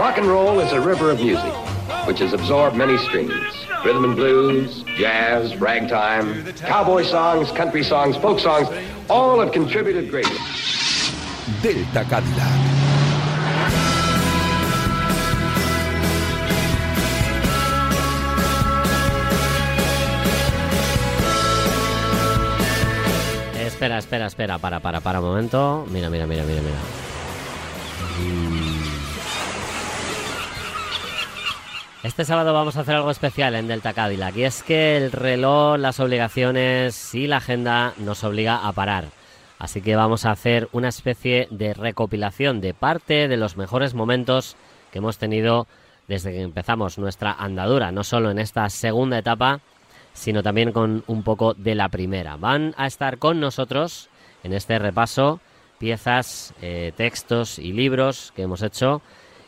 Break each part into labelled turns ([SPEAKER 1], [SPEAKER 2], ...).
[SPEAKER 1] Rock and roll is a river of music, which has absorbed many streams. Rhythm and blues, jazz, ragtime, cowboy songs, country songs, folk songs, all have contributed greatly.
[SPEAKER 2] Delta Cadillac.
[SPEAKER 3] Espera, espera, espera, para, para, para un momento. Mira, mira, mira, mira, mira. Mm. Este sábado vamos a hacer algo especial en Delta Cadillac y es que el reloj, las obligaciones y la agenda nos obliga a parar. Así que vamos a hacer una especie de recopilación de parte de los mejores momentos que hemos tenido desde que empezamos nuestra andadura, no solo en esta segunda etapa, sino también con un poco de la primera. Van a estar con nosotros en este repaso piezas, eh, textos y libros que hemos hecho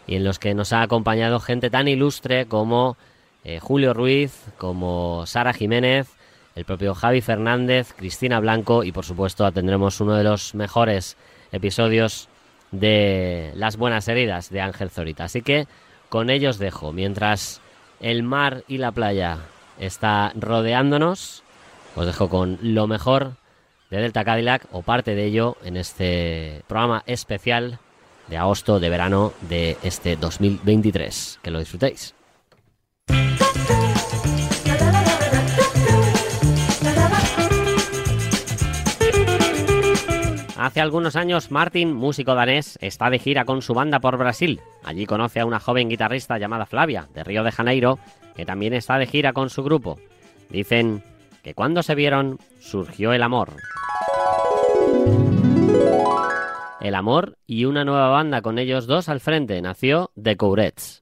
[SPEAKER 3] y en los que nos ha acompañado gente tan ilustre como eh, Julio Ruiz, como Sara Jiménez, el propio Javi Fernández, Cristina Blanco y por supuesto tendremos uno de los mejores episodios de Las Buenas Heridas de Ángel Zorita. Así que con ellos dejo, mientras el mar y la playa está rodeándonos, os dejo con lo mejor de Delta Cadillac o parte de ello en este programa especial de agosto de verano de este 2023. Que lo disfrutéis. Hace algunos años, Martin, músico danés, está de gira con su banda por Brasil. Allí conoce a una joven guitarrista llamada Flavia, de Río de Janeiro, que también está de gira con su grupo. Dicen que cuando se vieron, surgió el amor. El amor y una nueva banda con ellos dos al frente nació The Courets.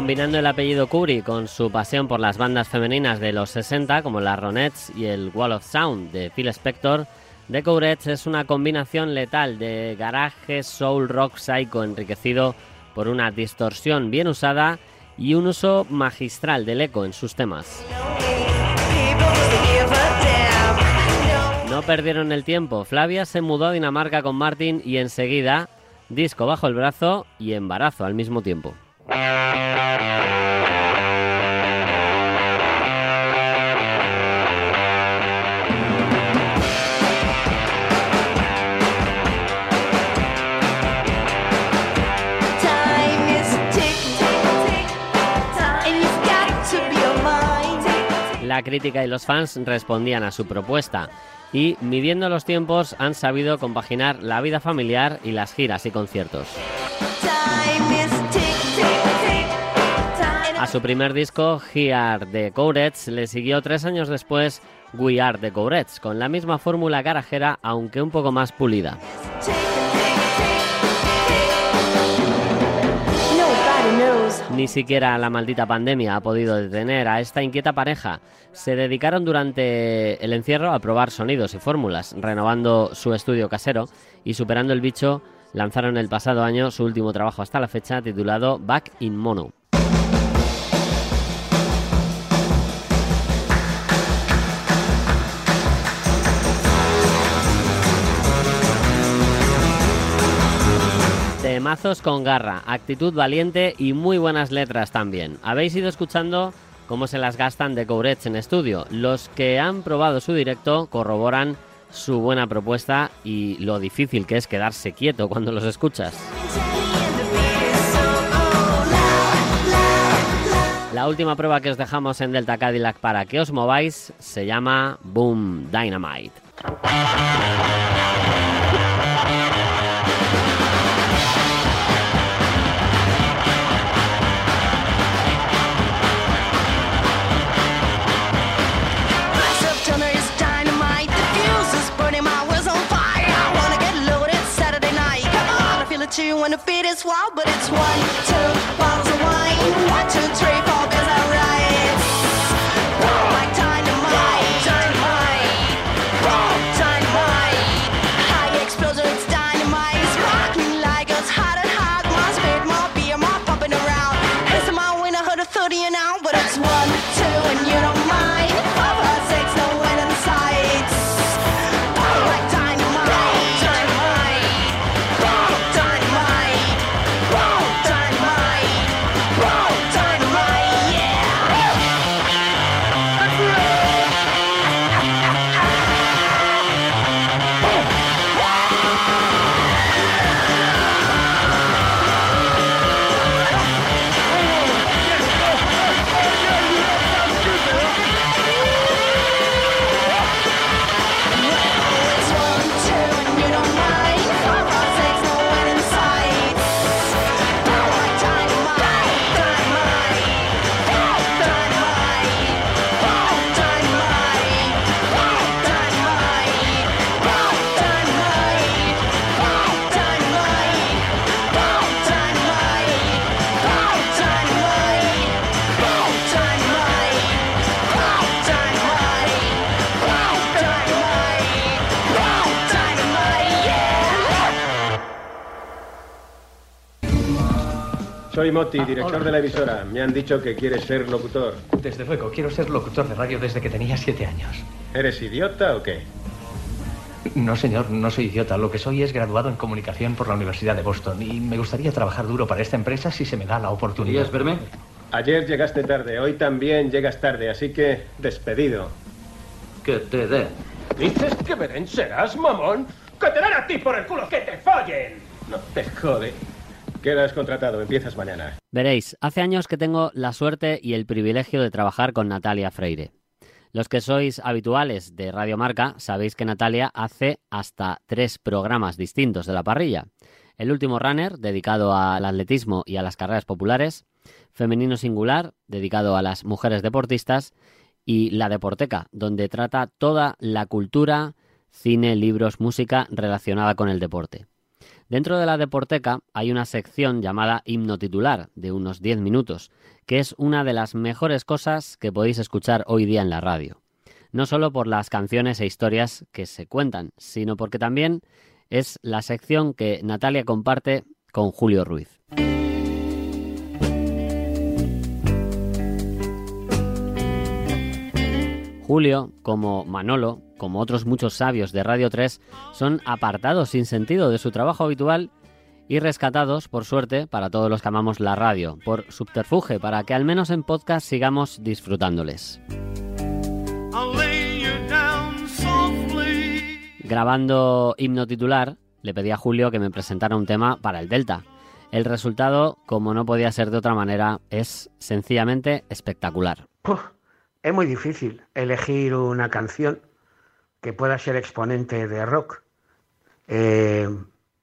[SPEAKER 3] Combinando el apellido Curry con su pasión por las bandas femeninas de los 60, como las Ronettes y el Wall of Sound de Phil Spector, The Courettes es una combinación letal de garaje, soul, rock, psycho enriquecido por una distorsión bien usada y un uso magistral del eco en sus temas. No perdieron el tiempo, Flavia se mudó a Dinamarca con Martin y enseguida, disco bajo el brazo y embarazo al mismo tiempo. La crítica y los fans respondían a su propuesta. Y, midiendo los tiempos, han sabido compaginar la vida familiar y las giras y conciertos. A su primer disco, Here de Courets, le siguió tres años después We Are the Courets, con la misma fórmula garajera, aunque un poco más pulida. Ni siquiera la maldita pandemia ha podido detener a esta inquieta pareja. Se dedicaron durante el encierro a probar sonidos y fórmulas, renovando su estudio casero y superando el bicho, lanzaron el pasado año su último trabajo hasta la fecha titulado Back in Mono. Temazos con garra, actitud valiente y muy buenas letras también. Habéis ido escuchando cómo se las gastan de Courets en estudio. Los que han probado su directo corroboran su buena propuesta y lo difícil que es quedarse quieto cuando los escuchas. La última prueba que os dejamos en Delta Cadillac para que os mováis se llama Boom Dynamite.
[SPEAKER 4] You wanna beat is wild, but it's one, two bottles of wine. One, two, three,
[SPEAKER 5] Soy Moti, director de la emisora. Me han dicho que quieres ser locutor.
[SPEAKER 6] Desde luego, quiero ser locutor de radio desde que tenía siete años.
[SPEAKER 5] ¿Eres idiota o qué?
[SPEAKER 6] No, señor, no soy idiota. Lo que soy es graduado en comunicación por la Universidad de Boston y me gustaría trabajar duro para esta empresa si se me da la oportunidad.
[SPEAKER 7] ¿Querías verme?
[SPEAKER 5] Ayer llegaste tarde, hoy también llegas tarde, así que despedido.
[SPEAKER 7] Que te den.
[SPEAKER 5] ¿Dices que Beren serás, mamón? ¡Que te den a ti por el culo! ¡Que te follen! No te jode. Quedas contratado, empiezas mañana.
[SPEAKER 3] Veréis, hace años que tengo la suerte y el privilegio de trabajar con Natalia Freire. Los que sois habituales de Radio Marca sabéis que Natalia hace hasta tres programas distintos de la parrilla. El último Runner, dedicado al atletismo y a las carreras populares, Femenino Singular, dedicado a las mujeres deportistas, y La Deporteca, donde trata toda la cultura, cine, libros, música relacionada con el deporte. Dentro de la Deporteca hay una sección llamada Himno Titular, de unos 10 minutos, que es una de las mejores cosas que podéis escuchar hoy día en la radio. No solo por las canciones e historias que se cuentan, sino porque también es la sección que Natalia comparte con Julio Ruiz. Julio, como Manolo, como otros muchos sabios de Radio 3, son apartados sin sentido de su trabajo habitual y rescatados, por suerte, para todos los que amamos la radio, por subterfuge, para que al menos en podcast sigamos disfrutándoles. Grabando himno titular, le pedí a Julio que me presentara un tema para el Delta. El resultado, como no podía ser de otra manera, es sencillamente espectacular.
[SPEAKER 8] Uf, es muy difícil elegir una canción que pueda ser exponente de rock. Eh,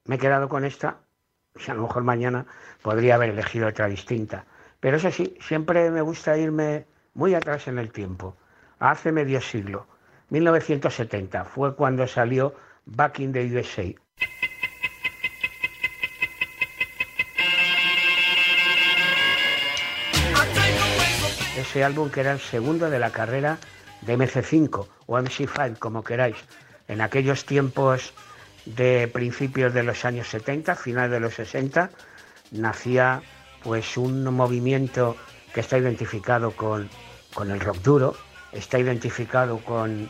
[SPEAKER 8] me he quedado con esta, y a lo mejor mañana podría haber elegido otra distinta. Pero eso sí, siempre me gusta irme muy atrás en el tiempo, hace medio siglo. 1970 fue cuando salió Back in the USA. Álbum que era el segundo de la carrera de MC5 o MC5, como queráis. En aquellos tiempos de principios de los años 70, final de los 60, nacía pues un movimiento que está identificado con, con el rock duro, está identificado con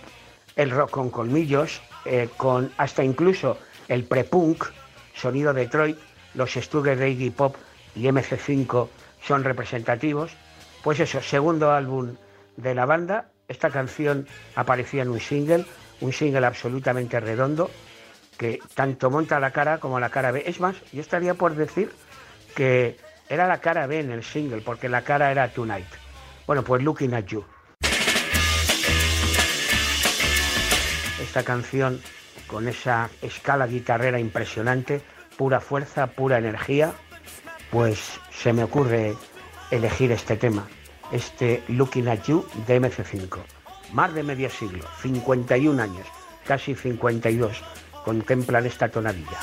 [SPEAKER 8] el rock con colmillos, eh, con hasta incluso el pre-punk, sonido Detroit, los estudios de Iggy Pop y MC5 son representativos. Pues eso, segundo álbum de la banda, esta canción aparecía en un single, un single absolutamente redondo, que tanto monta la cara como la cara B. Es más, yo estaría por decir que era la cara B en el single, porque la cara era Tonight. Bueno, pues Looking at You. Esta canción con esa escala guitarrera impresionante, pura fuerza, pura energía, pues se me ocurre elegir este tema, este Looking at You de MC5. Más de medio siglo, 51 años, casi 52, contemplan esta tonadilla.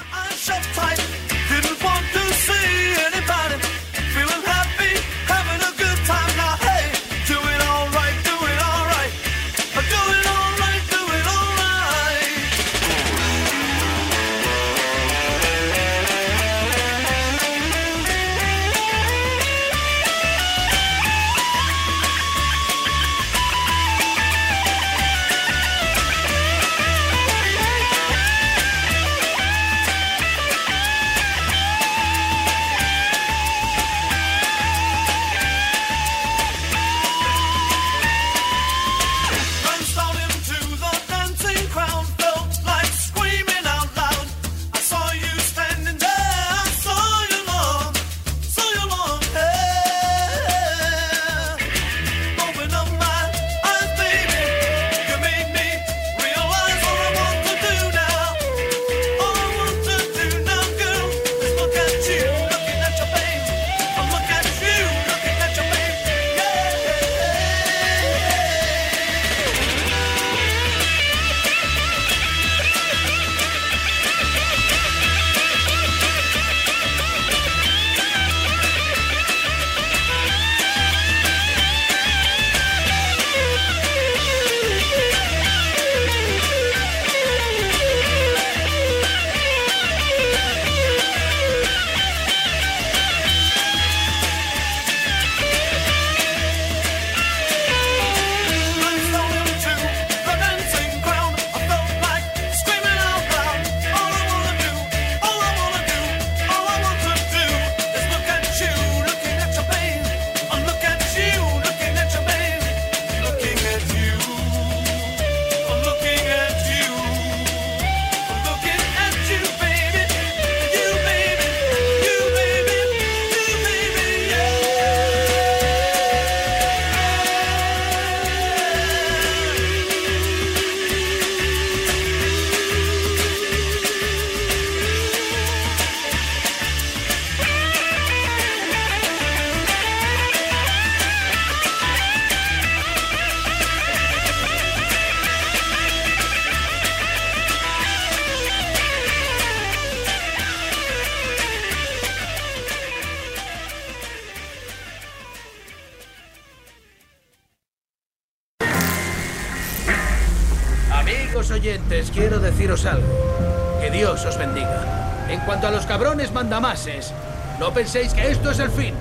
[SPEAKER 9] Deciros algo. Que Dios os bendiga. En cuanto a los cabrones mandamases, no penséis que esto es el fin.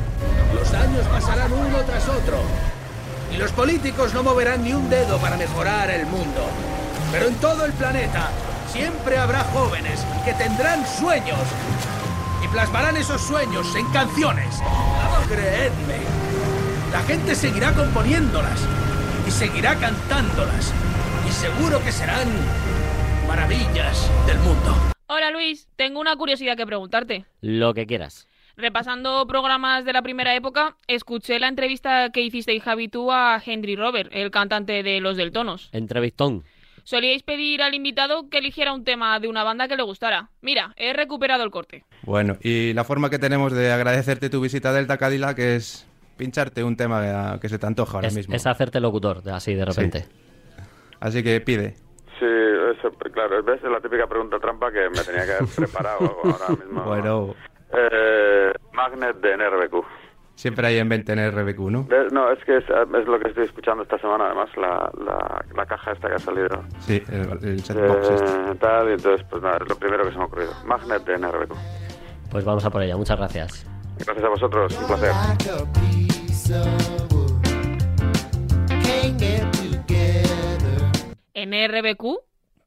[SPEAKER 9] Los años pasarán uno tras otro. Y los políticos no moverán ni un dedo para mejorar el mundo. Pero en todo el planeta siempre habrá jóvenes que tendrán sueños y plasmarán esos sueños en canciones. Creedme, la gente seguirá componiéndolas y seguirá cantándolas y seguro que serán maravillas del mundo.
[SPEAKER 10] Hola Luis, tengo una curiosidad que preguntarte.
[SPEAKER 3] Lo que quieras.
[SPEAKER 10] Repasando programas de la primera época, escuché la entrevista que hicisteis Javi tú a Henry Robert, el cantante de Los Deltonos.
[SPEAKER 3] Entrevistón.
[SPEAKER 10] Solíais pedir al invitado que eligiera un tema de una banda que le gustara. Mira, he recuperado el corte.
[SPEAKER 11] Bueno, y la forma que tenemos de agradecerte tu visita a Delta Cadillac es pincharte un tema que se te antoja ahora
[SPEAKER 3] es,
[SPEAKER 11] mismo.
[SPEAKER 3] es hacerte locutor, así de repente.
[SPEAKER 11] Así que pide.
[SPEAKER 12] Sí, eso, claro, ves, es la típica pregunta trampa que me tenía que haber preparado ahora mismo.
[SPEAKER 11] Bueno,
[SPEAKER 12] Eh, Magnet de NRBQ.
[SPEAKER 11] siempre hay en mente en RBQ, ¿no?
[SPEAKER 12] No, es que es, es lo que estoy escuchando esta semana, además, la, la, la caja esta que ha salido.
[SPEAKER 11] Sí, el, el setbox este.
[SPEAKER 12] Eh, tal, y entonces, pues nada, es lo primero que se me ha ocurrido. Magnet de NRBQ.
[SPEAKER 3] Pues vamos a por ella, muchas gracias.
[SPEAKER 12] Gracias a vosotros, un placer.
[SPEAKER 10] ¿NRBQ?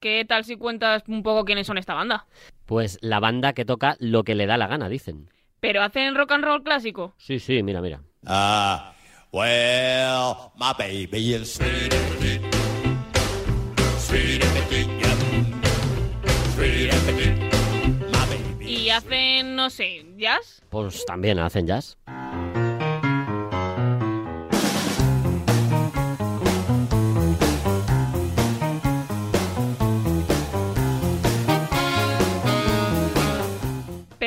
[SPEAKER 10] ¿Qué tal si cuentas un poco quiénes son esta banda?
[SPEAKER 3] Pues la banda que toca lo que le da la gana, dicen.
[SPEAKER 10] ¿Pero hacen rock and roll clásico?
[SPEAKER 3] Sí, sí, mira, mira.
[SPEAKER 13] Ah, well, my baby is sweet and petite. Sweet and petite, yep. Sweet and petite. My baby.
[SPEAKER 10] ¿Y hacen, no sé, jazz?
[SPEAKER 3] Pues también hacen jazz.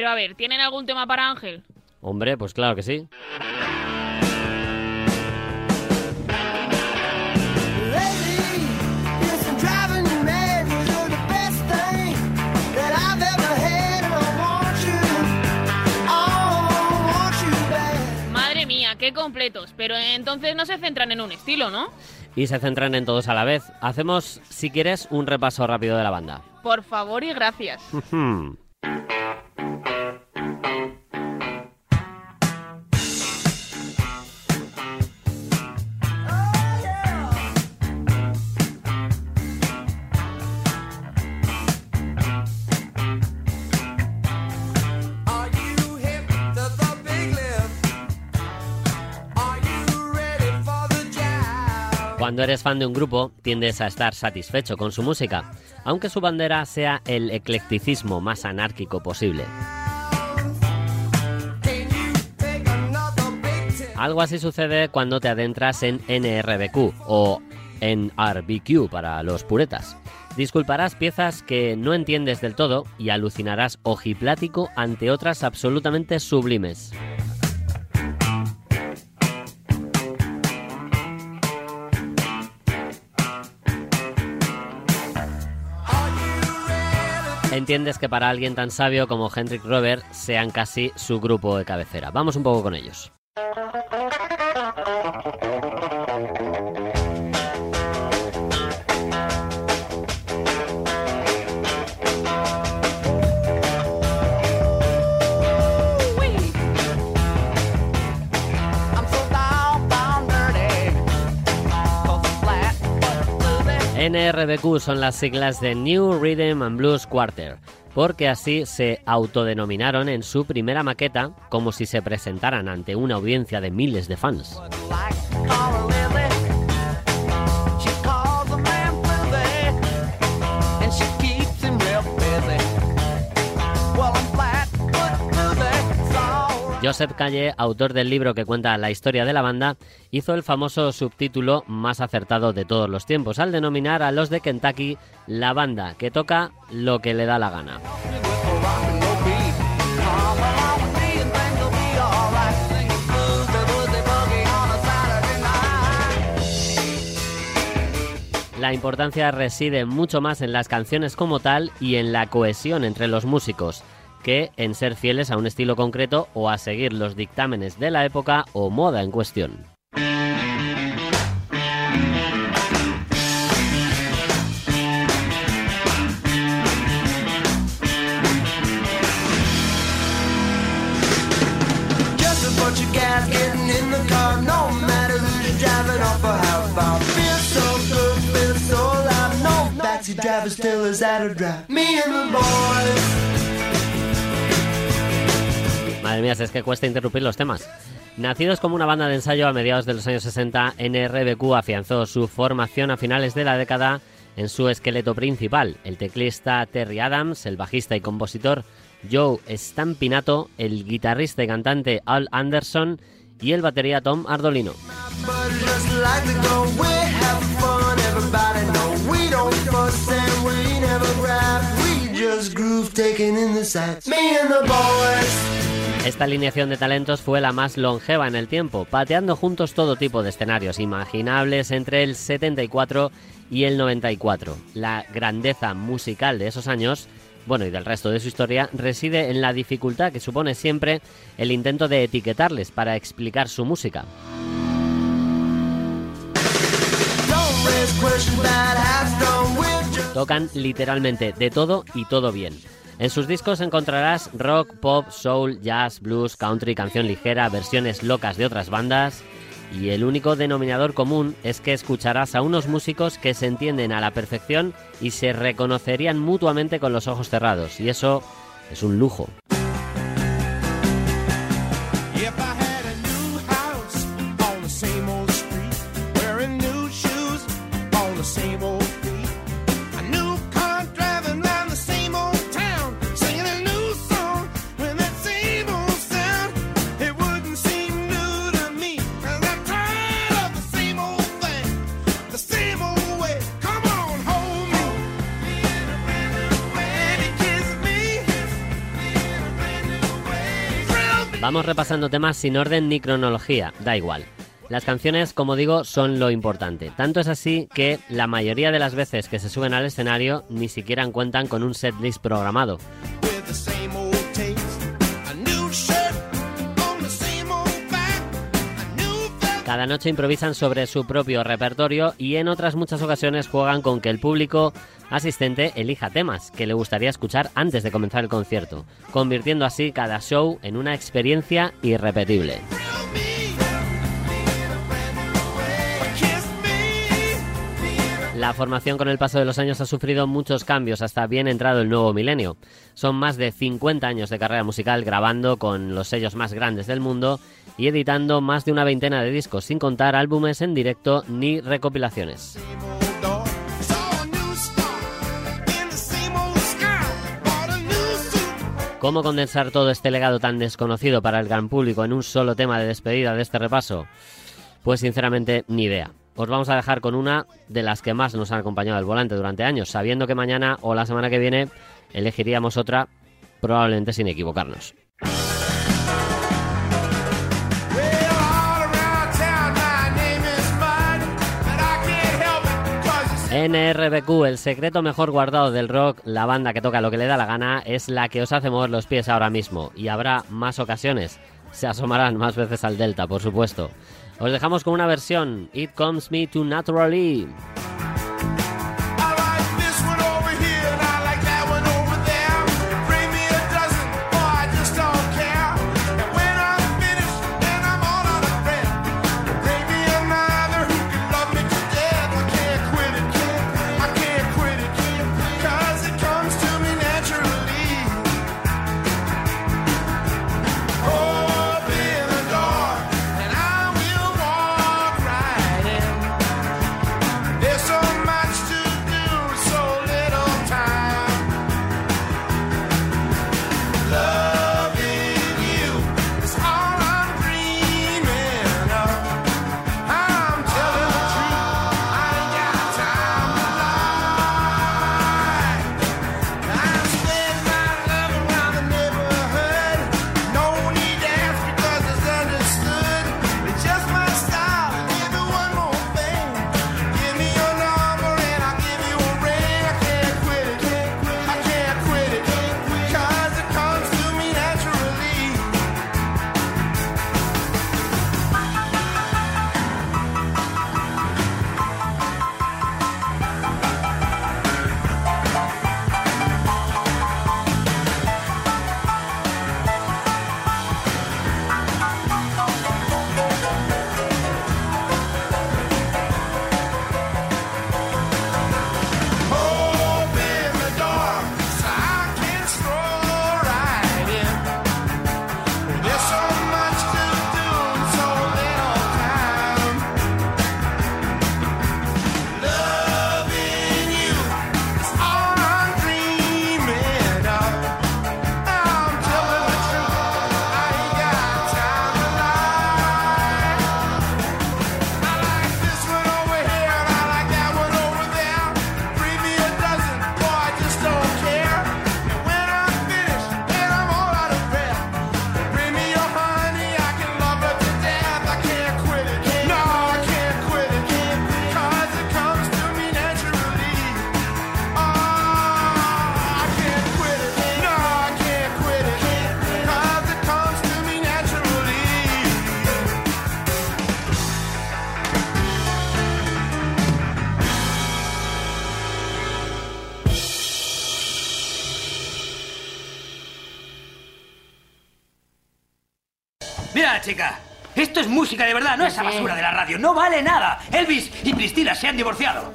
[SPEAKER 10] A ver, ¿tienen algún tema para Ángel?
[SPEAKER 3] Hombre, pues claro que sí.
[SPEAKER 10] Madre mía, qué completos. Pero entonces no se centran en un estilo, ¿no?
[SPEAKER 3] Y se centran en todos a la vez. Hacemos, si quieres, un repaso rápido de la banda.
[SPEAKER 10] Por favor y gracias.
[SPEAKER 3] Cuando eres fan de un grupo, tiendes a estar satisfecho con su música, aunque su bandera sea el eclecticismo más anárquico posible. Algo así sucede cuando te adentras en NRBQ o en RBQ para los puretas. Disculparás piezas que no entiendes del todo y alucinarás ojiplático ante otras absolutamente sublimes. Entiendes que para alguien tan sabio como Hendrik Robert sean casi su grupo de cabecera. Vamos un poco con ellos. NRBQ son las siglas de New Rhythm and Blues Quarter, porque así se autodenominaron en su primera maqueta como si se presentaran ante una audiencia de miles de fans. Joseph Calle, autor del libro que cuenta la historia de la banda, hizo el famoso subtítulo más acertado de todos los tiempos al denominar a los de Kentucky la banda que toca lo que le da la gana. La importancia reside mucho más en las canciones como tal y en la cohesión entre los músicos, que en ser fieles a un estilo concreto o a seguir los dictámenes de la época o moda en cuestión. Es que cuesta interrumpir los temas. Nacidos como una banda de ensayo a mediados de los años 60, NRBQ afianzó su formación a finales de la década en su esqueleto principal, el teclista Terry Adams, el bajista y compositor Joe Stampinato, el guitarrista y cantante Al Anderson y el batería Tom Ardolino.
[SPEAKER 14] Just groove taking in the sights. Me and the boys.
[SPEAKER 3] Esta alineación de talentos fue la más longeva en el tiempo, pateando juntos todo tipo de escenarios imaginables entre el 74 y el 94. La grandeza musical de esos años, bueno, y del resto de su historia, reside en la dificultad que supone siempre el intento de etiquetarles para explicar su música. Tocan literalmente de todo y todo bien. En sus discos encontrarás rock, pop, soul, jazz, blues, country, canción ligera, versiones locas de otras bandas. Y el único denominador común es que escucharás a unos músicos que se entienden a la perfección y se reconocerían mutuamente con los ojos cerrados. Y eso es un lujo. Vamos repasando temas sin orden ni cronología, da igual. Las canciones, como digo, son lo importante. Tanto es así que la mayoría de las veces que se suben al escenario ni siquiera cuentan con un setlist programado. Cada noche improvisan sobre su propio repertorio y en otras muchas ocasiones juegan con que el público asistente elija temas que le gustaría escuchar antes de comenzar el concierto, convirtiendo así cada show en una experiencia irrepetible. La formación con el paso de los años ha sufrido muchos cambios hasta bien entrado el nuevo milenio. Son más de 50 años de carrera musical grabando con los sellos más grandes del mundo y editando más de una veintena de discos, sin contar álbumes en directo ni recopilaciones. ¿Cómo condensar todo este legado tan desconocido para el gran público en un solo tema de despedida de este repaso? Pues sinceramente ni idea. Os vamos a dejar con una de las que más nos han acompañado al volante durante años, sabiendo que mañana o la semana que viene elegiríamos otra, probablemente sin equivocarnos. NRBQ, el secreto mejor guardado del rock, la banda que toca lo que le da la gana, es la que os hace mover los pies ahora mismo. Y habrá más ocasiones. Se asomarán más veces al Delta, por supuesto. Os dejamos con una versión, It Comes Me to Naturally.
[SPEAKER 15] Nada, chica. Esto es música de verdad, no esa basura de la radio. No vale nada. Elvis y Priscila se han divorciado.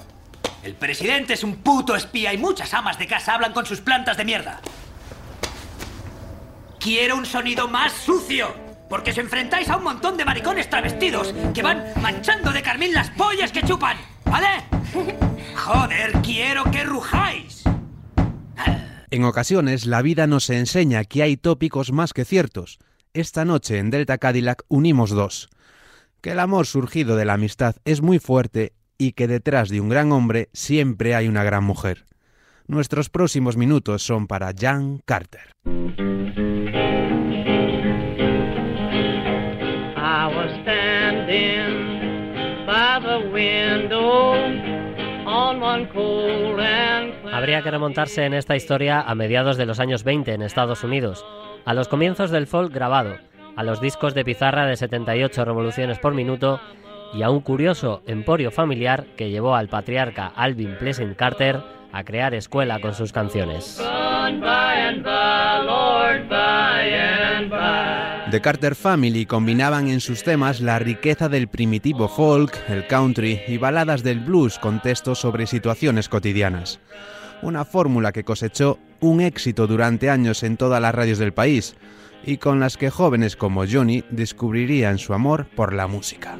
[SPEAKER 15] El presidente es un puto espía y muchas amas de casa hablan con sus plantas de mierda. Quiero un sonido más sucio. Porque os enfrentáis a un montón de maricones travestidos que van manchando de carmín las pollas que chupan. ¿Vale? Joder, quiero que rujáis.
[SPEAKER 11] En ocasiones, la vida nos enseña que hay tópicos más que ciertos. Esta noche en Delta Cadillac unimos dos. Que el amor surgido de la amistad es muy fuerte y que detrás de un gran hombre siempre hay una gran mujer. Nuestros próximos minutos son para Jan Carter.
[SPEAKER 3] Habría que remontarse en esta historia a mediados de los años 20 en Estados Unidos, a los comienzos del folk grabado, a los discos de pizarra de 78 revoluciones por minuto y a un curioso emporio familiar que llevó al patriarca Alvin Pleasant Carter a crear escuela con sus canciones.
[SPEAKER 11] The Carter Family combinaban en sus temas la riqueza del primitivo folk, el country y baladas del blues con textos sobre situaciones cotidianas. Una fórmula que cosechó un éxito durante años en todas las radios del país y con las que jóvenes como Johnny descubrirían su amor por la música.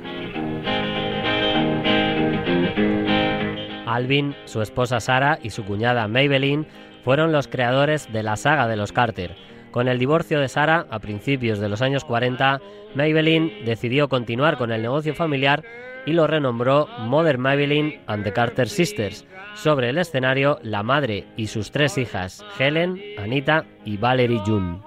[SPEAKER 3] Alvin, su esposa Sara y su cuñada Maybelline fueron los creadores de la saga de los Carter. Con el divorcio de Sara a principios de los años 40, Maybelline decidió continuar con el negocio familiar y lo renombró Mother Maybelline and the Carter Sisters. Sobre el escenario, la madre y sus tres hijas, Helen, Anita y Valerie June.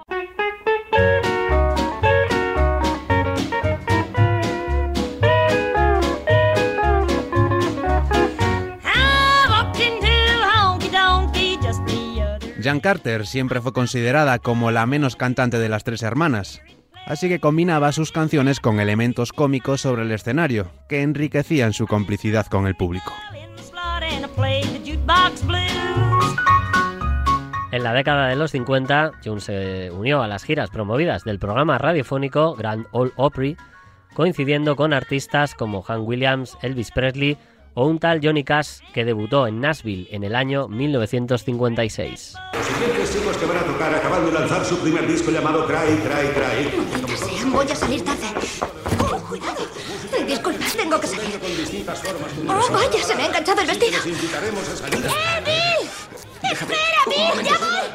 [SPEAKER 11] Jan Carter siempre fue considerada como la menos cantante de las tres hermanas, así que combinaba sus canciones con elementos cómicos sobre el escenario, que enriquecían su complicidad con el público.
[SPEAKER 3] En la década de los 50, June se unió a las giras promovidas del programa radiofónico Grand Ole Opry, coincidiendo con artistas como Hank Williams, Elvis Presley o un tal Johnny Cash que debutó en Nashville en el año 1956.
[SPEAKER 16] Los siguientes chicos que van a tocar acaban de lanzar su primer disco llamado Cry, Cry, Cry.
[SPEAKER 17] Sean, voy a salir tarde. Oh, cuidado. Disculpa, tengo que salir. Oh, vaya, se me ha enganchado el vestido. ¡Eh, Bill! ¡Espera, Bill! ¡Ya voy!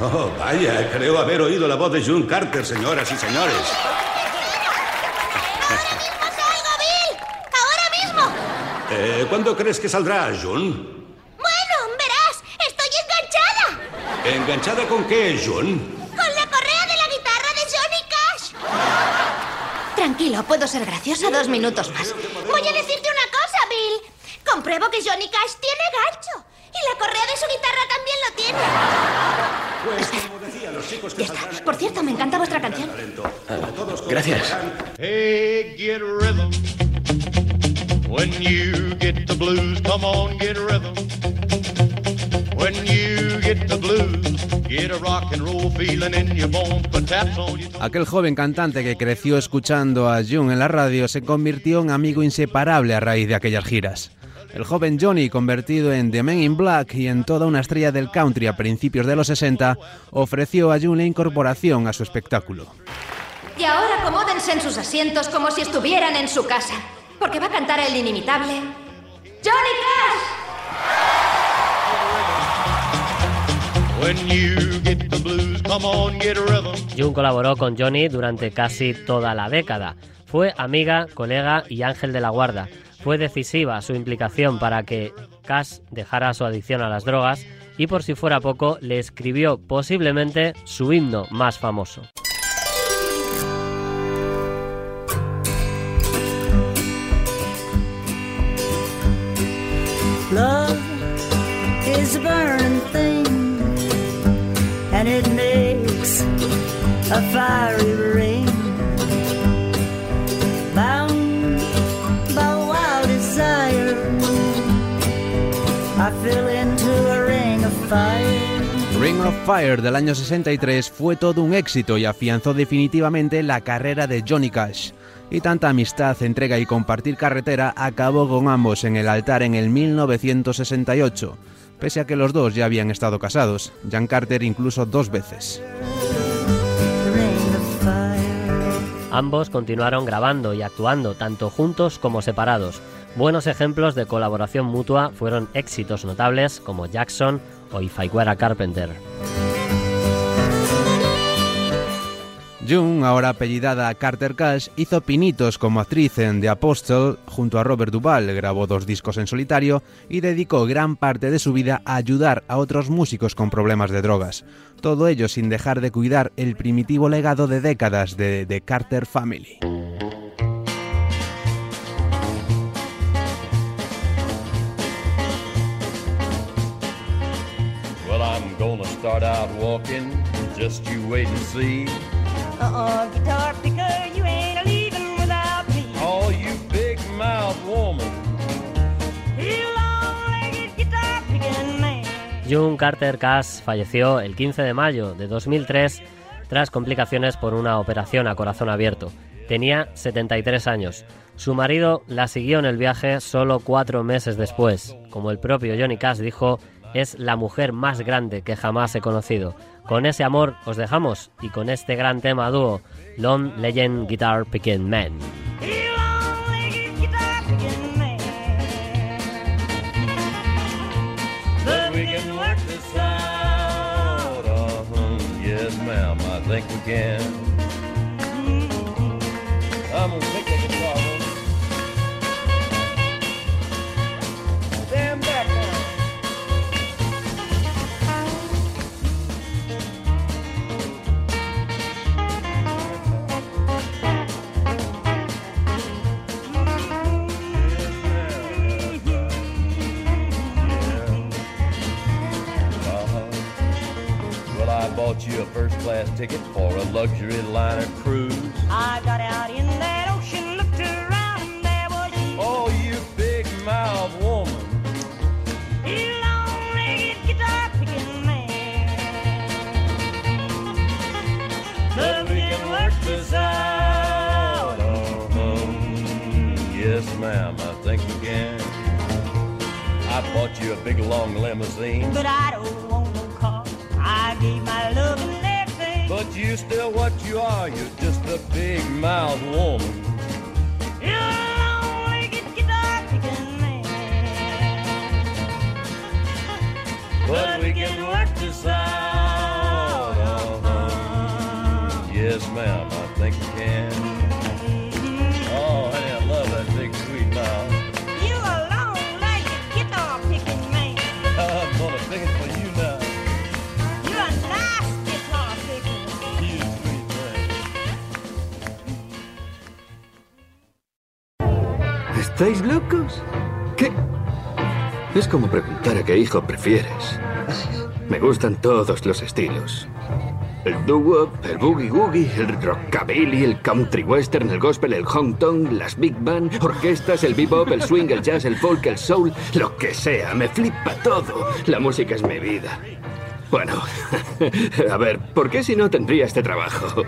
[SPEAKER 16] Oh, vaya, creo haber oído la voz de June Carter, señoras y señores.
[SPEAKER 17] ¡Salgo, Bill! ¡Ahora mismo!
[SPEAKER 16] Eh, ¿Cuándo crees que saldrá, June?
[SPEAKER 17] Bueno, verás, estoy enganchada.
[SPEAKER 16] ¿Enganchada con qué, June?
[SPEAKER 17] Con la correa de la guitarra de Johnny Cash. Tranquilo, puedo ser graciosa dos minutos más. Voy a decirte una cosa, Bill. Compruebo que Johnny Cash tiene gancho. Y la correa de su guitarra también lo tiene.
[SPEAKER 16] Pues, como decía, los chicos que saldrán...
[SPEAKER 17] Por cierto, me encanta vuestra canción.
[SPEAKER 16] Gracias.
[SPEAKER 18] Hey, get rhythm. When you get the blues, come on, get rhythm. When you get the blues, get a rock and roll feeling in your bones, put taps on your
[SPEAKER 11] Aquel joven cantante que creció escuchando a June en la radio se convirtió en amigo inseparable a raíz de aquellas giras. El joven Johnny, convertido en The Man in Black y en toda una estrella del country a principios de los 60, ofreció a June la incorporación a su espectáculo.
[SPEAKER 17] Y ahora acomódense en sus asientos como si estuvieran en su casa. Porque va a cantar el inimitable Johnny Cash.
[SPEAKER 18] When you get the blues, come on, get a rhythm.
[SPEAKER 3] June colaboró con Johnny durante casi toda la década. Fue amiga, colega y ángel de la guarda. Fue decisiva su implicación para que Cash dejara su adicción a las drogas y por si fuera poco le escribió posiblemente su himno más famoso.
[SPEAKER 19] Love is a burning thing, and it makes a fiery ring. Bound by wild desire, I fell into a ring of fire.
[SPEAKER 11] Ring of Fire del año 63 fue todo un éxito y afianzó definitivamente la carrera de Johnny Cash. Y tanta amistad, entrega y compartir carretera acabó con ambos en el altar en el 1968, pese a que los dos ya habían estado casados, Jan Carter incluso dos veces.
[SPEAKER 3] Ambos continuaron grabando y actuando tanto juntos como separados. Buenos ejemplos de colaboración mutua fueron éxitos notables como Jackson o If I Were a Carpenter.
[SPEAKER 11] June, ahora apellidada Carter Cash, hizo pinitos como actriz en The Apostle junto a Robert Duvall, grabó dos discos en solitario y dedicó gran parte de su vida a ayudar a otros músicos con problemas de drogas. Todo ello sin dejar de cuidar el primitivo legado de décadas de The Carter Family.
[SPEAKER 19] Uh-uh, guitar picker, you ain't leaving without me.
[SPEAKER 18] Oh, you big mouth woman.
[SPEAKER 19] You long-legged guitar picking man.
[SPEAKER 3] June Carter Cash falleció el 15 de mayo de 2003 tras complicaciones por una operación a corazón abierto. Tenía 73 años. Su marido la siguió en el viaje solo cuatro meses después. Como el propio Johnny Cash dijo, es la mujer más grande que jamás he conocido. Con ese amor os dejamos y con este gran tema dúo, Lone Legend Guitar Picking Man.
[SPEAKER 18] Yes, ma'am, I think we can. I'm gonna
[SPEAKER 20] como preguntar a qué hijo prefieres. Me gustan todos los estilos. El doo-wop, el boogie-woogie, el rockabilly, el country western, el gospel, el hong kong, las big band, orquestas, el bebop, el swing, el jazz, el folk, el soul, lo que sea, me flipa todo. La música es mi vida. Bueno, a ver, ¿por qué si no tendría este trabajo?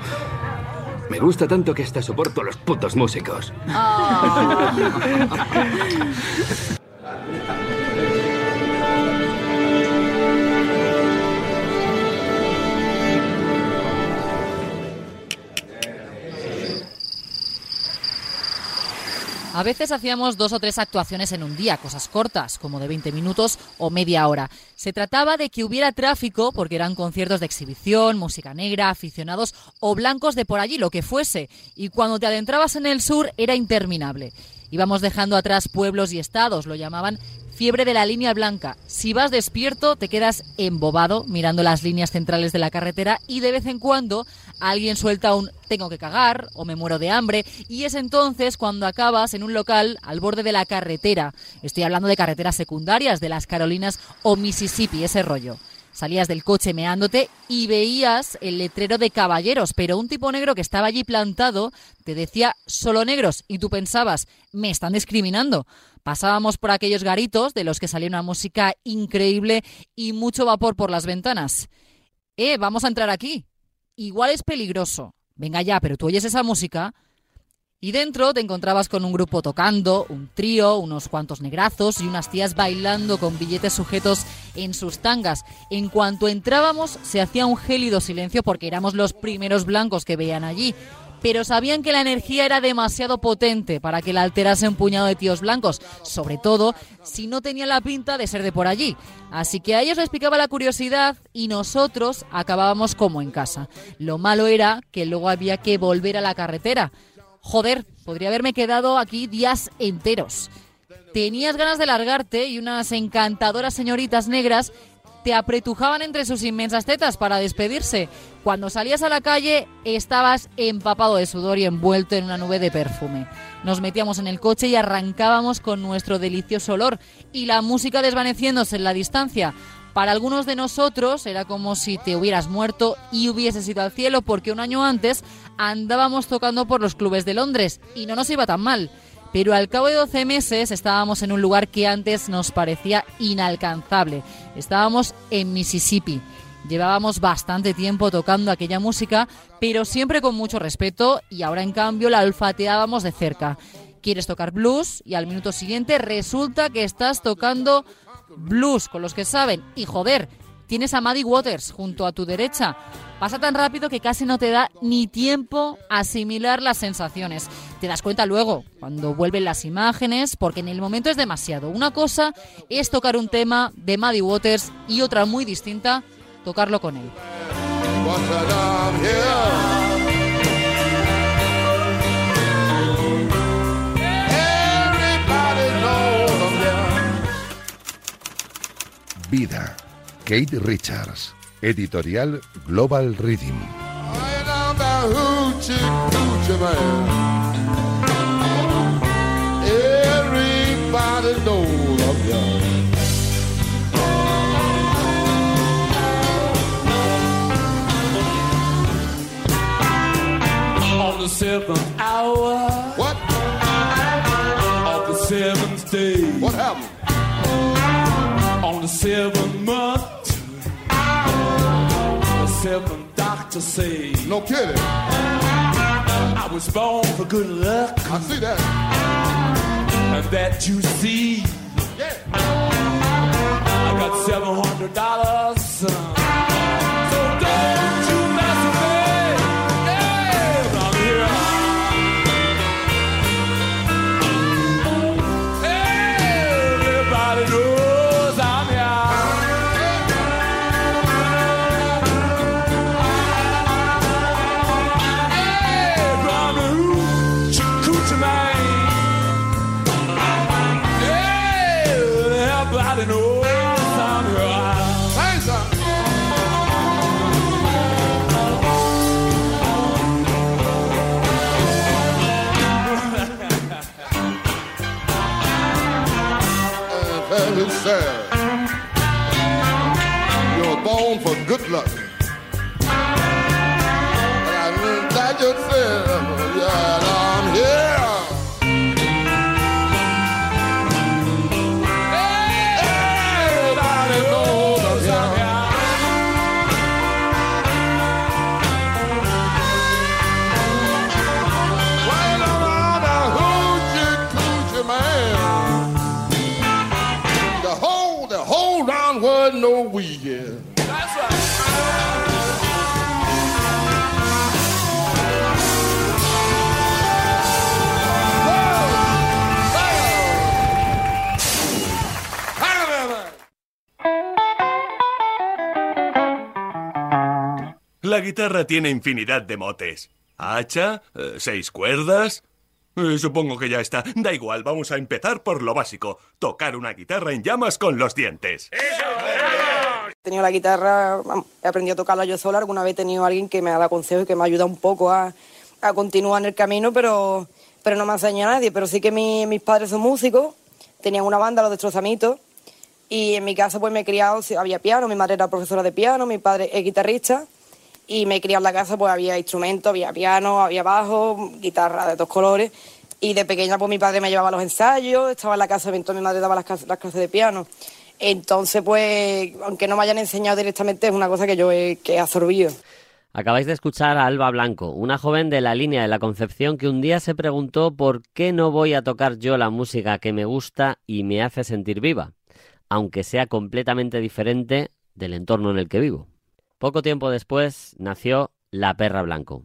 [SPEAKER 20] Me gusta tanto que hasta soporto a los putos músicos.
[SPEAKER 21] A veces hacíamos dos o tres actuaciones en un día, cosas cortas, como de 20 minutos o media hora. Se trataba de que hubiera tráfico, porque eran conciertos de exhibición, música negra, aficionados o blancos de por allí, lo que fuese. Y cuando te adentrabas en el sur era interminable. Íbamos dejando atrás pueblos y estados, lo llamaban fiebre de la línea blanca. Si vas despierto, te quedas embobado mirando las líneas centrales de la carretera y de vez en cuando alguien suelta un tengo que cagar o me muero de hambre y es entonces cuando acabas en un local al borde de la carretera. Estoy hablando de carreteras secundarias de las Carolinas o Mississippi, ese rollo. Salías del coche meándote y veías el letrero de caballeros, pero un tipo negro que estaba allí plantado te decía solo negros y tú pensabas, me están discriminando. Pasábamos por aquellos garitos de los que salía una música increíble y mucho vapor por las ventanas. eh, vamos a entrar aquí. Igual es peligroso. Venga ya, pero tú oyes esa música. Y dentro te encontrabas con un grupo tocando, un trío, unos cuantos negrazos y unas tías bailando con billetes sujetos en sus tangas. En cuanto entrábamos se hacía un gélido silencio porque éramos los primeros blancos que veían allí. Pero sabían que la energía era demasiado potente para que la alterase un puñado de tíos blancos, sobre todo si no tenía la pinta de ser de por allí. Así que a ellos les picaba la curiosidad y nosotros acabábamos como en casa. Lo malo era que luego había que volver a la carretera. Joder, podría haberme quedado aquí días enteros. Tenías ganas de largarte y unas encantadoras señoritas negras te apretujaban entre sus inmensas tetas para despedirse. Cuando salías a la calle estabas empapado de sudor y envuelto en una nube de perfume. Nos metíamos en el coche y arrancábamos con nuestro delicioso olor y la música desvaneciéndose en la distancia. Para algunos de nosotros era como si te hubieras muerto y hubieses ido al cielo porque un año antes andábamos tocando por los clubes de Londres y no nos iba tan mal. Pero al cabo de 12 meses estábamos en un lugar que antes nos parecía inalcanzable. Estábamos en Mississippi. Llevábamos bastante tiempo tocando aquella música, pero siempre con mucho respeto y ahora en cambio la olfateábamos de cerca. Quieres tocar blues y al minuto siguiente resulta que estás tocando blues con los que saben y joder, tienes a Maddie Waters junto a tu derecha. Pasa tan rápido que casi no te da ni tiempo a asimilar las sensaciones. Te das cuenta luego, cuando vuelven las imágenes, porque en el momento es demasiado. Una cosa es tocar un tema de Maddie Waters y otra muy distinta, tocarlo con él.
[SPEAKER 22] Vida. Kate Richards. Editorial Global Reading.
[SPEAKER 23] Everybody knows I'm young.
[SPEAKER 24] On the seventh hour.
[SPEAKER 23] What?
[SPEAKER 24] Of the seventh day.
[SPEAKER 23] What happened?
[SPEAKER 24] On the seventh month. Seventh doctor say.
[SPEAKER 23] No kidding.
[SPEAKER 24] I was born for good luck.
[SPEAKER 23] I see that.
[SPEAKER 24] And that you see.
[SPEAKER 23] Yeah.
[SPEAKER 24] I got seven hundred
[SPEAKER 23] uh,
[SPEAKER 25] guitarra tiene infinidad de motes. Hacha, eh, seis cuerdas. Eh, supongo que ya está. Da igual, vamos a empezar por lo básico. Tocar una guitarra en llamas con los dientes.
[SPEAKER 26] He tenido la guitarra, he aprendido a tocarla yo sola. Alguna vez he tenido alguien que me ha dado consejos y que me ha ayudado un poco a, a continuar en el camino, pero, pero no me ha enseñado a nadie. Pero sí que mi- mis padres son músicos, tenían una banda, los destrozamitos, y en mi casa pues me he criado, había piano, mi madre era profesora de piano, mi padre es guitarrista, y me he en la casa pues había instrumentos, había piano, había bajo, guitarra de todos colores. Y de pequeña pues mi padre me llevaba a los ensayos, estaba en la casa mientras mi madre daba las, las clases de piano. Entonces, pues, aunque no me hayan enseñado directamente, es una cosa que yo he, que he absorbido.
[SPEAKER 3] Acabáis de escuchar a Alba Blanco, una joven de la línea de la Concepción que un día se preguntó por qué no voy a tocar yo la música que me gusta y me hace sentir viva, aunque sea completamente diferente del entorno en el que vivo. Poco tiempo después nació La Perra Blanco.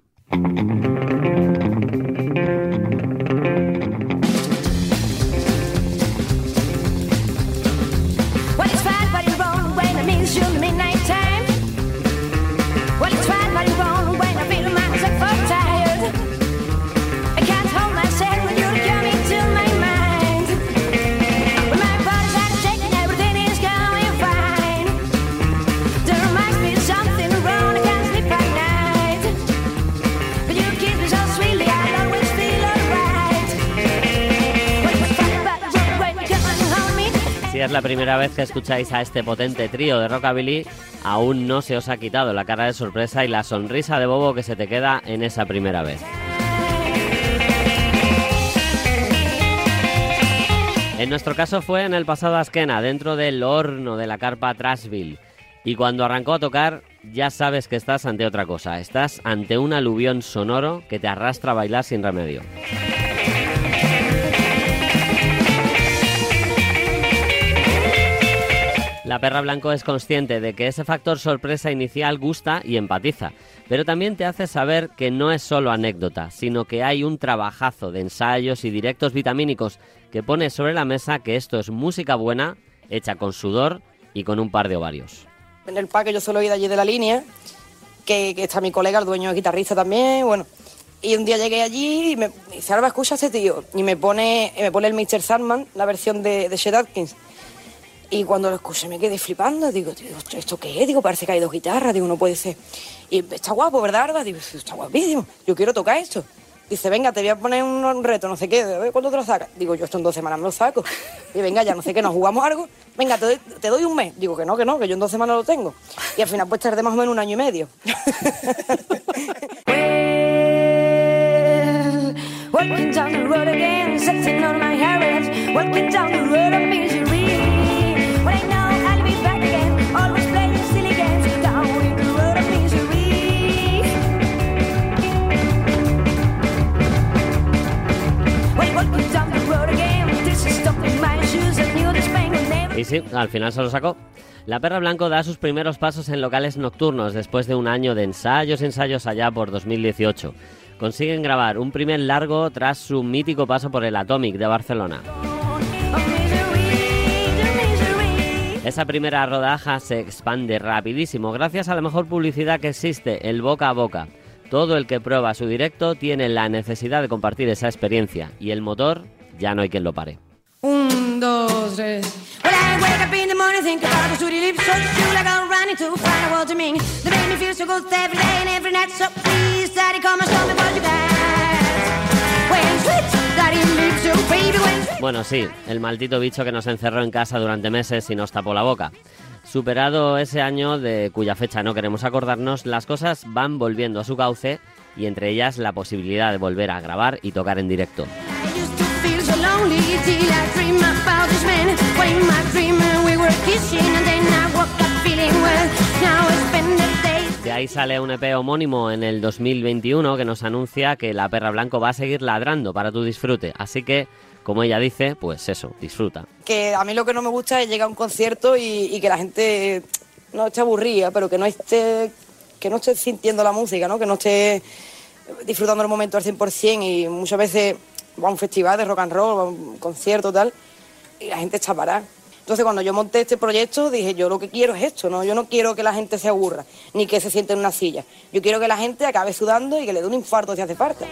[SPEAKER 3] Primera vez que escucháis a este potente trío de rockabilly, aún no se os ha quitado la cara de sorpresa y la sonrisa de bobo que se te queda en esa primera vez. En nuestro caso fue en el pasado Askena, dentro del horno de la carpa Trashville. Y cuando arrancó a tocar, ya sabes que estás ante otra cosa. Estás ante un aluvión sonoro que te arrastra a bailar sin remedio. La perra blanco es consciente de que ese factor sorpresa inicial gusta y empatiza, pero también te hace saber que no es solo anécdota, sino que hay un trabajazo de ensayos y directos vitamínicos que pone sobre la mesa que esto es música buena, hecha con sudor y con un par de ovarios.
[SPEAKER 26] En el parque yo suelo ir de allí de la línea, que, está mi colega, el dueño de guitarrista también, bueno. Y un día llegué allí y me dice, Alba, escucha a este tío. Y me pone, me pone el Mr. Sandman, la versión de, de Chet Atkins. Y cuando lo escuché me quedé flipando. Digo, ¿esto qué es? Digo, parece que hay dos guitarras. Digo, no puede ser. Y está guapo, ¿verdad? Digo, "Sí, está guapísimo. Yo quiero tocar esto. Dice, venga, te voy a poner un, reto, no sé qué. A ver, ¿cuándo te lo sacas? Digo, yo esto en dos semanas me lo saco. Y venga, ya no sé qué, nos jugamos algo. Venga, te doy, un mes. Digo, que no, que no, que yo en dos semanas lo tengo. Y al final pues tardé más o menos un año y medio.
[SPEAKER 27] Walking down the road again, sitting on my Harriet. Walking down the road of misery.
[SPEAKER 3] Y sí, al final se lo sacó. La Perra Blanco da sus primeros pasos en locales nocturnos después de un año de ensayos ensayos allá por 2018. Consiguen grabar un primer largo tras su mítico paso por el Atomic de Barcelona. Esa primera rodaja se expande rapidísimo gracias a la mejor publicidad que existe, el boca a boca. Todo el que prueba su directo tiene la necesidad de compartir esa experiencia y el motor ya no hay quien lo pare.
[SPEAKER 27] Un, dos, tres. Well, I wake up in the morning, think about the sweetie lips, so true, like I'm running to find out what you mean. They make me feel so good every day and every night, so please, daddy, come and show me what you got. When sweet, daddy lips, so baby, when
[SPEAKER 3] Bueno, sí, el maldito bicho que nos encerró en casa durante meses y nos tapó la boca. Superado ese año de cuya fecha no queremos acordarnos, las cosas van volviendo a su cauce y entre ellas la posibilidad de volver a grabar y tocar en directo.
[SPEAKER 27] Feel so lonely till I dream about this man. When my dream we were kissing and then I woke up feeling well. Now it's been a day.
[SPEAKER 3] De ahí sale un EP homónimo en el 2021 que nos anuncia que la perra blanco va a seguir ladrando para tu disfrute. Así que, como ella dice, pues eso, disfruta.
[SPEAKER 26] que a mí lo que no me gusta es llegar a un concierto y, y que la gente no esté aburrida, pero que no esté, que no esté sintiendo la música, ¿no? que no esté disfrutando el momento al 100% y muchas veces va a un festival de rock and roll, va a un concierto tal, y la gente está parada. Entonces cuando yo monté este proyecto dije, yo lo que quiero es esto, ¿no? Yo no quiero que la gente se aburra, ni que se siente en una silla. Yo quiero que la gente acabe sudando y que le dé un infarto si hace falta.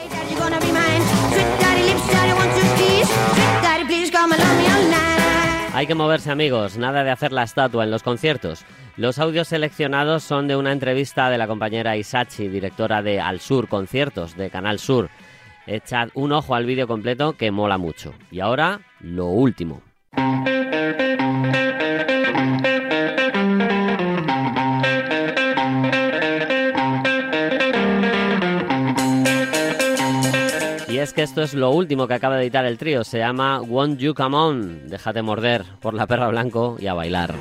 [SPEAKER 3] Hay que moverse amigos, nada de hacer la estatua en los conciertos. Los audios seleccionados son de una entrevista de la compañera Isachi, directora de Al Sur Conciertos de Canal Sur. Echad un ojo al vídeo completo que mola mucho. Y ahora, lo último. Y es
[SPEAKER 27] que esto es lo último que acaba de editar el trío. Se llama Won't You Come On. Déjate morder por la perra blanco y a bailar.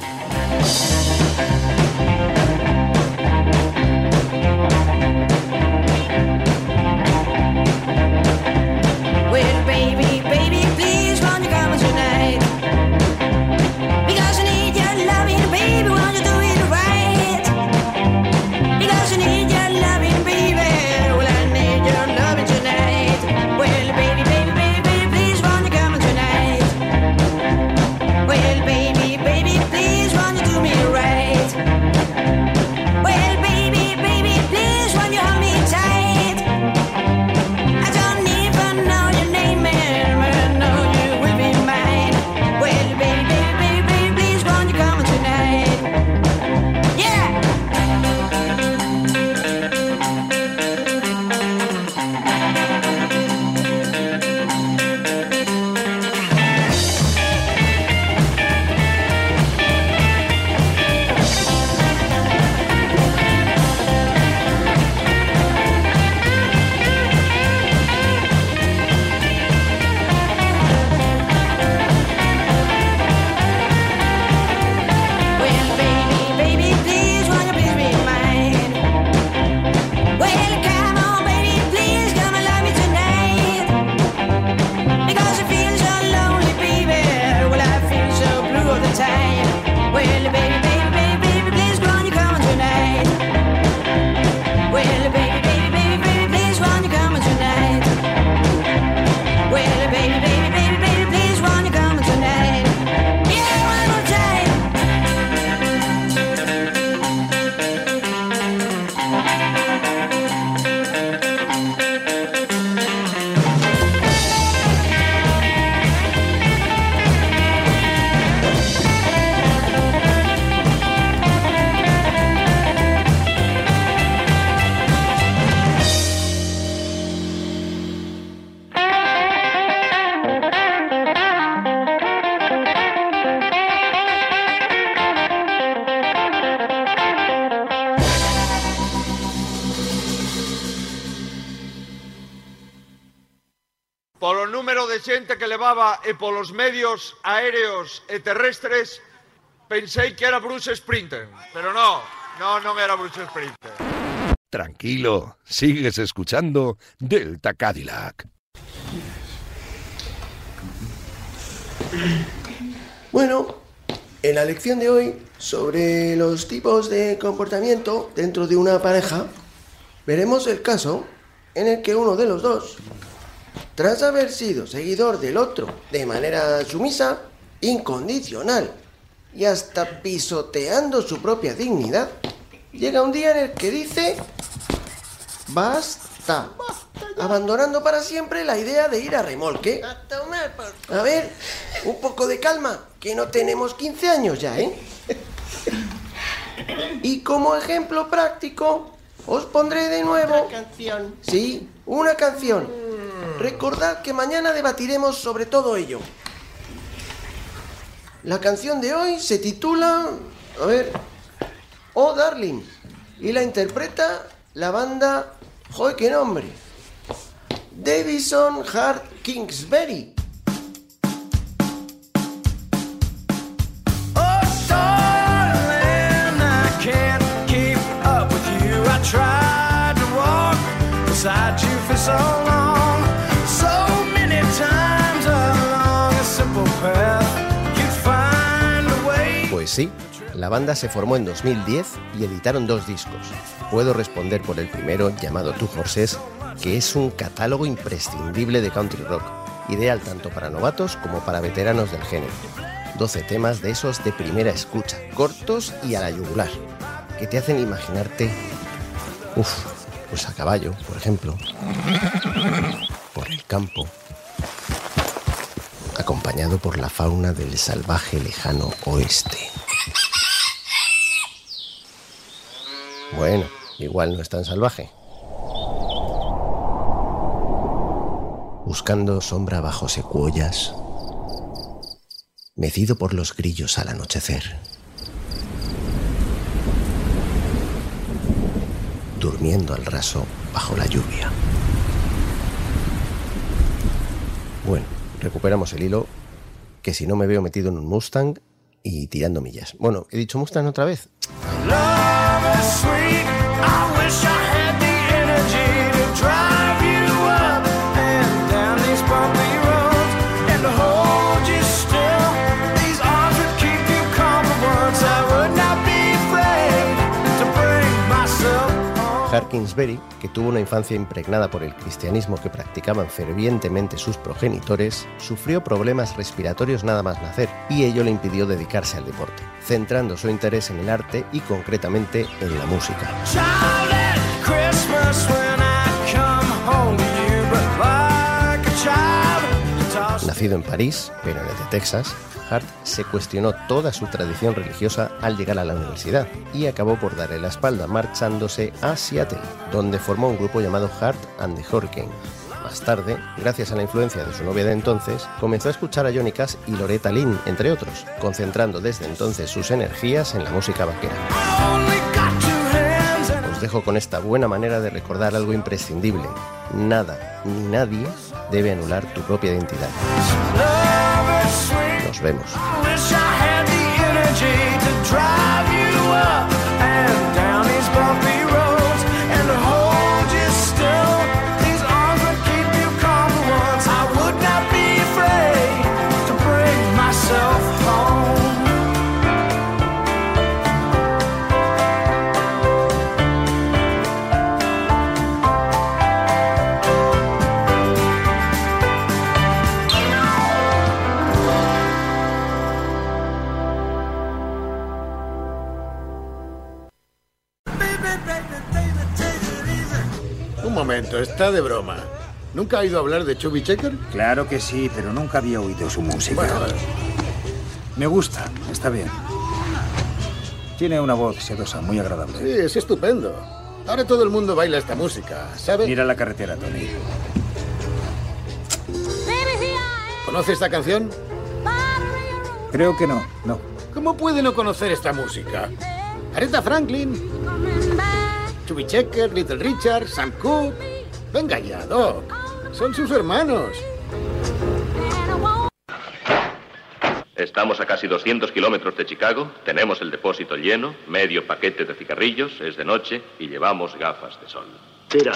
[SPEAKER 28] Número de xente que levaba e polos medios aéreos e terrestres, pensei que era Bruce Springsteen, pero no, no, non era Bruce Springsteen.
[SPEAKER 22] Tranquilo, sigues escuchando Delta Cadillac.
[SPEAKER 29] Bueno, en la lección de hoy sobre los tipos de comportamiento dentro de una pareja, veremos el caso en el que uno de los dos, tras haber sido seguidor del otro de manera sumisa, incondicional y hasta pisoteando su propia dignidad, llega un día en el que dice, basta, abandonando para siempre la idea de ir a remolque. A ver, un poco de calma, que no tenemos 15 años ya, ¿eh? Y como ejemplo práctico, os pondré de nuevo...
[SPEAKER 24] canción.
[SPEAKER 29] Sí, una canción. Recordad que mañana debatiremos sobre todo ello. La canción de hoy se titula... A ver... Oh, Darling. Y la interpreta la banda... ¡Joder, qué nombre! Davison Hart Kingsbury.
[SPEAKER 24] Oh, to walk beside you for so
[SPEAKER 29] Pues sí, la banda se formó en 2010 y editaron dos discos. Puedo responder por el primero, llamado Two Horses, que es un catálogo imprescindible de country rock, ideal tanto para novatos como para veteranos del género. 12 temas de esos de primera escucha, cortos y a la yugular, que te hacen imaginarte, uff, pues a caballo, por ejemplo, por el campo, acompañado por la fauna del salvaje lejano oeste. Bueno, igual no es tan salvaje. Buscando sombra bajo secuoyas, mecido por los grillos al anochecer. Durmiendo al raso bajo la lluvia. Bueno, recuperamos el hilo, que si no me veo metido en un Mustang y tirando millas. Bueno, he dicho Mustang otra vez. Harkinsberry, que tuvo una infancia impregnada por el cristianismo que practicaban fervientemente sus progenitores, sufrió problemas respiratorios nada más nacer y ello le impidió dedicarse al deporte, centrando su interés en el arte y concretamente en la música. Nacido en París, pero desde Texas, Hart se cuestionó toda su tradición religiosa al llegar a la universidad y acabó por darle la espalda marchándose a Seattle, donde formó un grupo llamado Hart and the Hurricane. Más tarde, gracias a la influencia de su novia de entonces, comenzó a escuchar a Johnny y Loretta Lynn, entre otros, concentrando desde entonces sus energías en la música vaquera. Os dejo con esta buena manera de recordar algo imprescindible. Nada ni nadie debe anular tu propia identidad. Vemos.
[SPEAKER 30] Momento, está de broma. ¿Nunca ha oído hablar de Chubby Checker?
[SPEAKER 31] Claro que sí, pero nunca había oído su música. Me gusta, está bien. Tiene una voz sedosa, muy agradable.
[SPEAKER 30] Sí, es estupendo. Ahora todo el mundo baila esta música, ¿sabes?
[SPEAKER 31] Mira la carretera, Tony.
[SPEAKER 30] ¿Conoce esta canción?
[SPEAKER 31] Creo que no, no.
[SPEAKER 30] ¿Cómo puede no conocer esta música? Aretha Franklin, Chubby Checker, Little Richard, Sam Cooke. Venga ya, Doc. Son sus hermanos.
[SPEAKER 32] Estamos a casi 200 kilómetros de Chicago, tenemos el depósito lleno, medio paquete de cigarrillos, es de noche y llevamos gafas de sol.
[SPEAKER 20] Tira.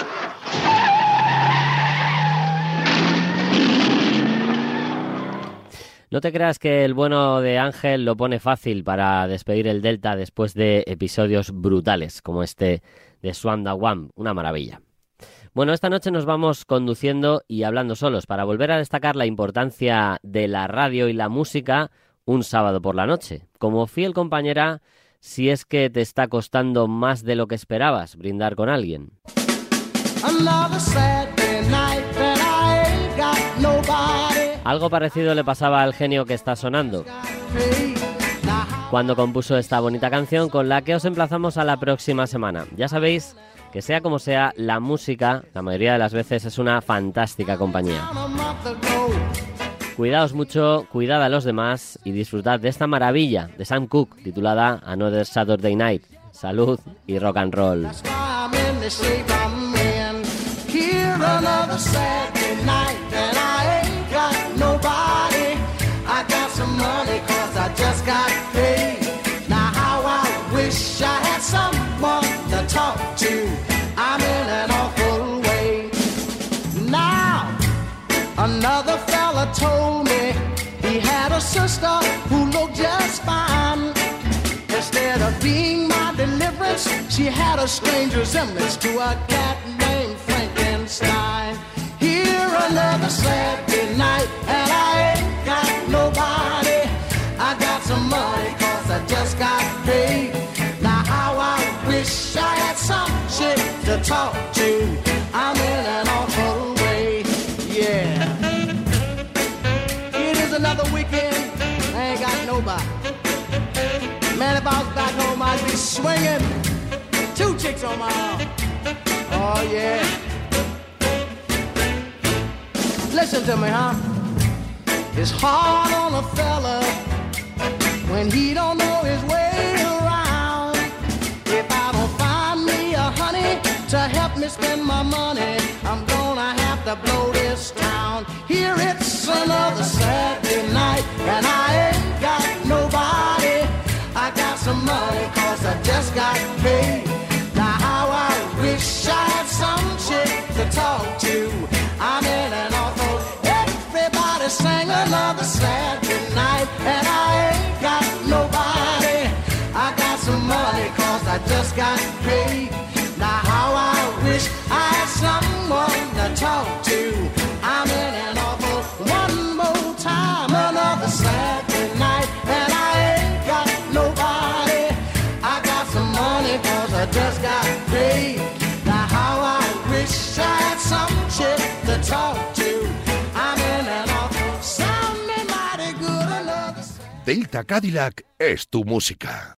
[SPEAKER 3] No te creas que el bueno de Ángel lo pone fácil para despedir el Delta después de episodios brutales como este de Swanda Wam, una maravilla. Bueno, esta noche nos vamos conduciendo y hablando solos para volver a destacar la importancia de la radio y la música un sábado por la noche. Como fiel compañera, si es que te está costando más de lo que esperabas brindar con alguien. Algo parecido le pasaba al genio que está sonando. Cuando compuso esta bonita canción con la que os emplazamos a la próxima semana. Ya sabéis que sea como sea, la música, la mayoría de las veces, es una fantástica compañía. Cuidaos mucho, cuidad a los demás y disfrutad de esta maravilla de Sam Cooke titulada Another Saturday Night. Salud y rock and roll.
[SPEAKER 24] Talk to. I'm in an awful way. Now, another fella told me he had a sister who looked just fine. Instead of being my deliverance, she had a strange resemblance to a cat named Frankenstein. Here another Saturday night, and I ain't got nobody. I got some money, cause I just got talk to. I'm in an awful way, yeah. It is another weekend, I ain't got nobody. Man, if I was back home, I'd be swinging. Two chicks on my arm. Oh, yeah. Listen to me, huh? It's hard on a fella when he don't know his way around. If I to help me spend my money, I'm gonna have to blow this town. Here it's another Saturday night, and I ain't got nobody. I got some money, cause I just got paid. Now, how I wish I had some chick to talk to. I'm in an awful. Everybody sang another Saturday night, and I ain't got nobody. I got some money, cause I just got paid. I'm in one more time, another night, and I ain't got nobody. I got some money, cause I just got paid. Now, how I wish I had to talk to. I'm in
[SPEAKER 22] Delta Cadillac es tu música.